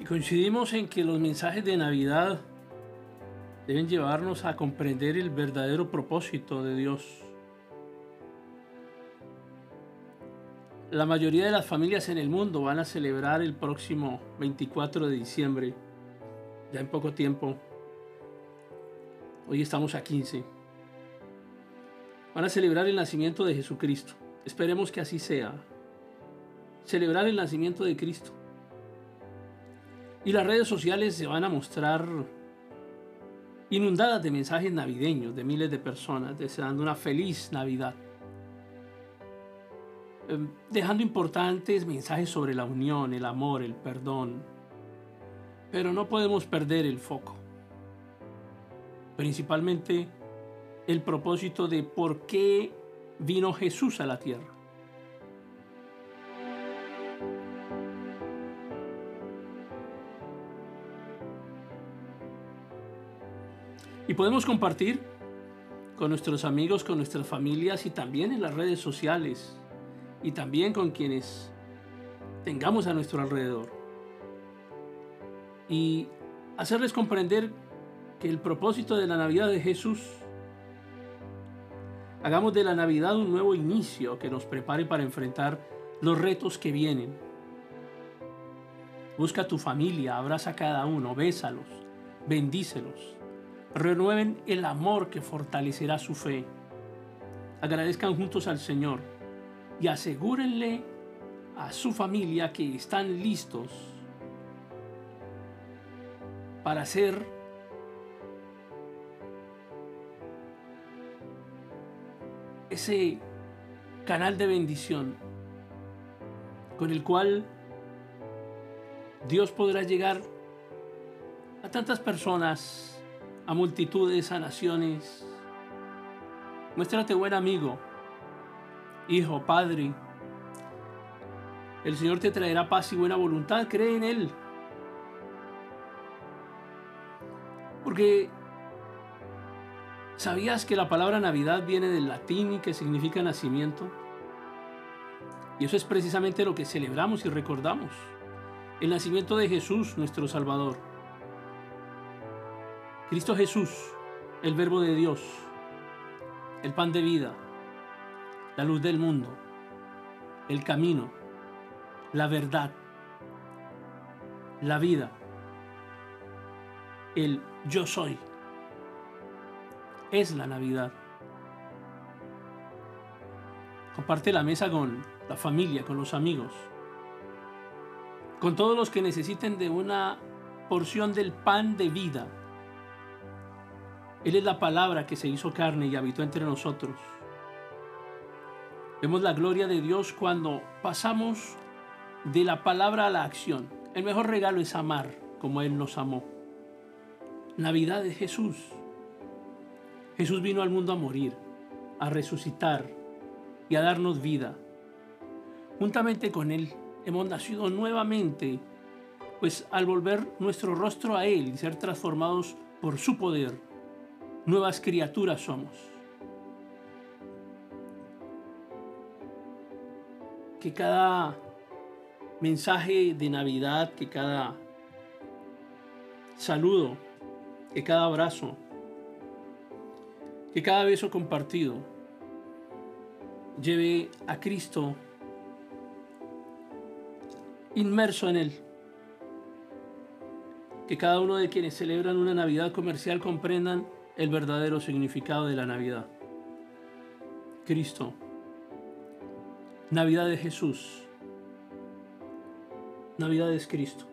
Y coincidimos en que los mensajes de Navidad deben llevarnos a comprender el verdadero propósito de Dios. La mayoría de las familias en el mundo van a celebrar el próximo 24 de diciembre, ya en poco tiempo. Hoy estamos a 15. Van a celebrar el nacimiento de Jesucristo. Esperemos que así sea. Celebrar el nacimiento de Cristo. Y las redes sociales se van a mostrar inundadas de mensajes navideños de miles de personas deseando una feliz Navidad. Em, dejando importantes mensajes sobre la unión, el amor, el perdón. Pero no podemos perder el foco. Principalmente el propósito de por qué vino Jesús a la tierra. Y podemos compartir con nuestros amigos, con nuestras familias y también en las redes sociales y también con quienes tengamos a nuestro alrededor. Y hacerles comprender que el propósito de la Navidad de Jesús, hagamos de la Navidad un nuevo inicio que nos prepare para enfrentar los retos que vienen. Busca tu familia, abraza a cada uno, bésalos, bendícelos renueven el amor que fortalecerá su fe. Agradezcan juntos al Señor y asegúrenle a su familia que están listos para ser ese canal de bendición con el cual Dios podrá llegar a tantas personas a multitudes, a naciones. Muéstrate buen amigo, hijo, padre. El Señor te traerá paz y buena voluntad, cree en Él. Porque ¿sabías que la palabra Navidad viene del latín y que significa nacimiento? Y eso es precisamente lo que celebramos y recordamos. El nacimiento de Jesús, nuestro Salvador. Cristo Jesús, el Verbo de Dios, el pan de vida, la luz del mundo, el camino, la verdad, la vida, el yo soy. Es la Navidad. Comparte la mesa con la familia, con los amigos, con todos los que necesiten de una porción del pan de vida él es la palabra que se hizo carne y habitó entre nosotros. Vemos la gloria de Dios cuando pasamos de la palabra a la acción. El mejor regalo es amar como Él nos amó. Navidad de Jesús. Jesús vino al mundo a morir, a resucitar y a darnos vida. Juntamente con Él hemos nacido nuevamente, pues al volver nuestro rostro a Él y ser transformados por su poder, nuevas criaturas somos. Que cada mensaje de Navidad, que cada saludo, que cada abrazo, que cada beso compartido lleve a Cristo inmerso en Él. Que cada uno de quienes celebran una Navidad comercial comprendan el verdadero significado de la Navidad. Cristo. Navidad de Jesús. Navidad es Cristo.